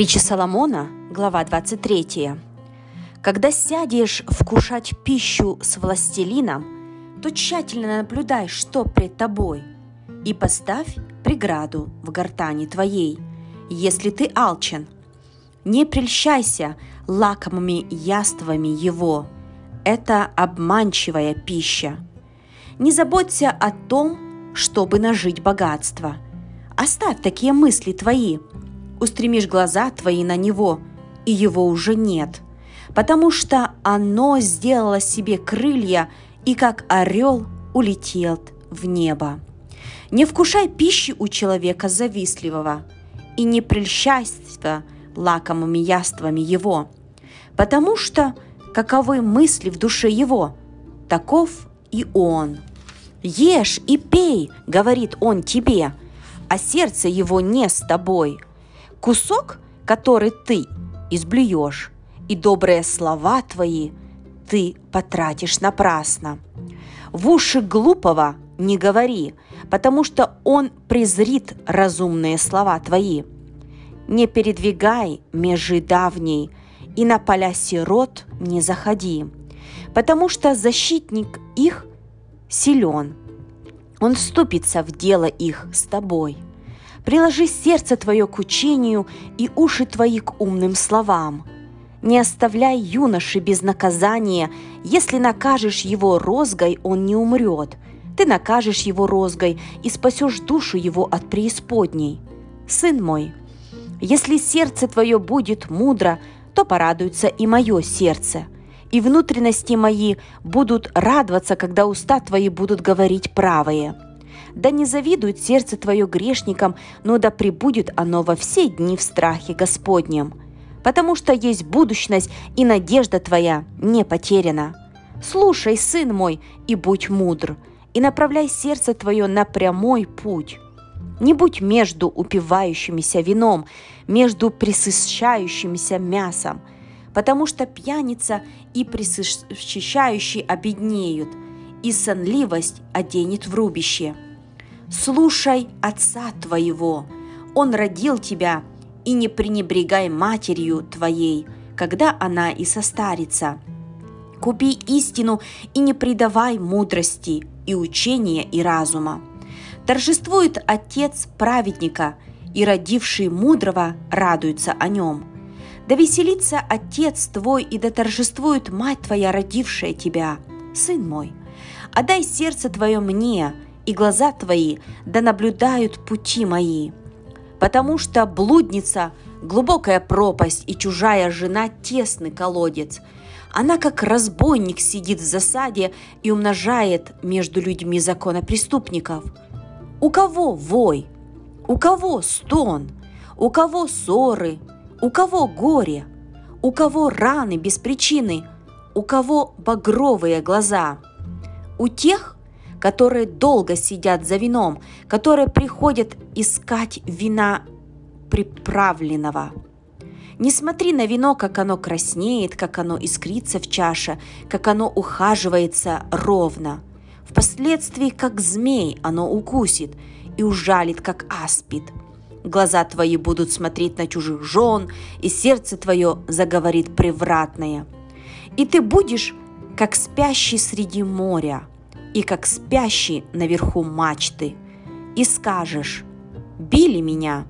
Притча Соломона, глава 23. Когда сядешь вкушать пищу с властелином, то тщательно наблюдай, что пред тобой, и поставь преграду в гортани твоей, если ты алчен. Не прельщайся лакомыми яствами его, это обманчивая пища. Не заботься о том, чтобы нажить богатство. Оставь такие мысли твои – устремишь глаза твои на него, и его уже нет, потому что оно сделало себе крылья и как орел улетел в небо. Не вкушай пищи у человека завистливого, и не прельщайся лакомыми яствами его, потому что каковы мысли в душе его, таков и он. Ешь и пей, говорит он тебе, а сердце его не с тобой – Кусок, который ты изблюешь, и добрые слова твои ты потратишь напрасно. В уши глупого не говори, потому что он презрит разумные слова твои. Не передвигай межи давней, и на поля сирот не заходи, потому что защитник их силен. Он вступится в дело их с тобой – Приложи сердце твое к учению и уши твои к умным словам. Не оставляй юноши без наказания. Если накажешь его розгой, он не умрет. Ты накажешь его розгой и спасешь душу его от преисподней. Сын мой, если сердце твое будет мудро, то порадуется и мое сердце, и внутренности мои будут радоваться, когда уста твои будут говорить правое да не завидует сердце твое грешникам, но да пребудет оно во все дни в страхе Господнем. Потому что есть будущность, и надежда твоя не потеряна. Слушай, сын мой, и будь мудр, и направляй сердце твое на прямой путь. Не будь между упивающимися вином, между присыщающимися мясом, потому что пьяница и присыщающий обеднеют, и сонливость оденет в рубище – слушай отца твоего, он родил тебя, и не пренебрегай матерью твоей, когда она и состарится. Купи истину и не предавай мудрости и учения и разума. Торжествует отец праведника, и родивший мудрого радуется о нем. Да веселится отец твой, и да торжествует мать твоя, родившая тебя, сын мой. Отдай сердце твое мне, и глаза твои да наблюдают пути мои. Потому что блудница – глубокая пропасть, и чужая жена – тесный колодец. Она, как разбойник, сидит в засаде и умножает между людьми законопреступников. У кого вой? У кого стон? У кого ссоры? У кого горе? У кого раны без причины? У кого багровые глаза? У тех, которые долго сидят за вином, которые приходят искать вина приправленного. Не смотри на вино, как оно краснеет, как оно искрится в чаше, как оно ухаживается ровно. Впоследствии, как змей, оно укусит и ужалит, как аспид. Глаза твои будут смотреть на чужих жен, и сердце твое заговорит превратное. И ты будешь, как спящий среди моря – и как спящий наверху мачты, и скажешь «Били меня».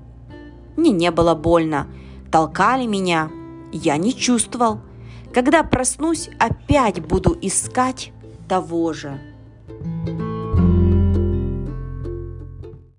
Мне не было больно, толкали меня, я не чувствовал. Когда проснусь, опять буду искать того же.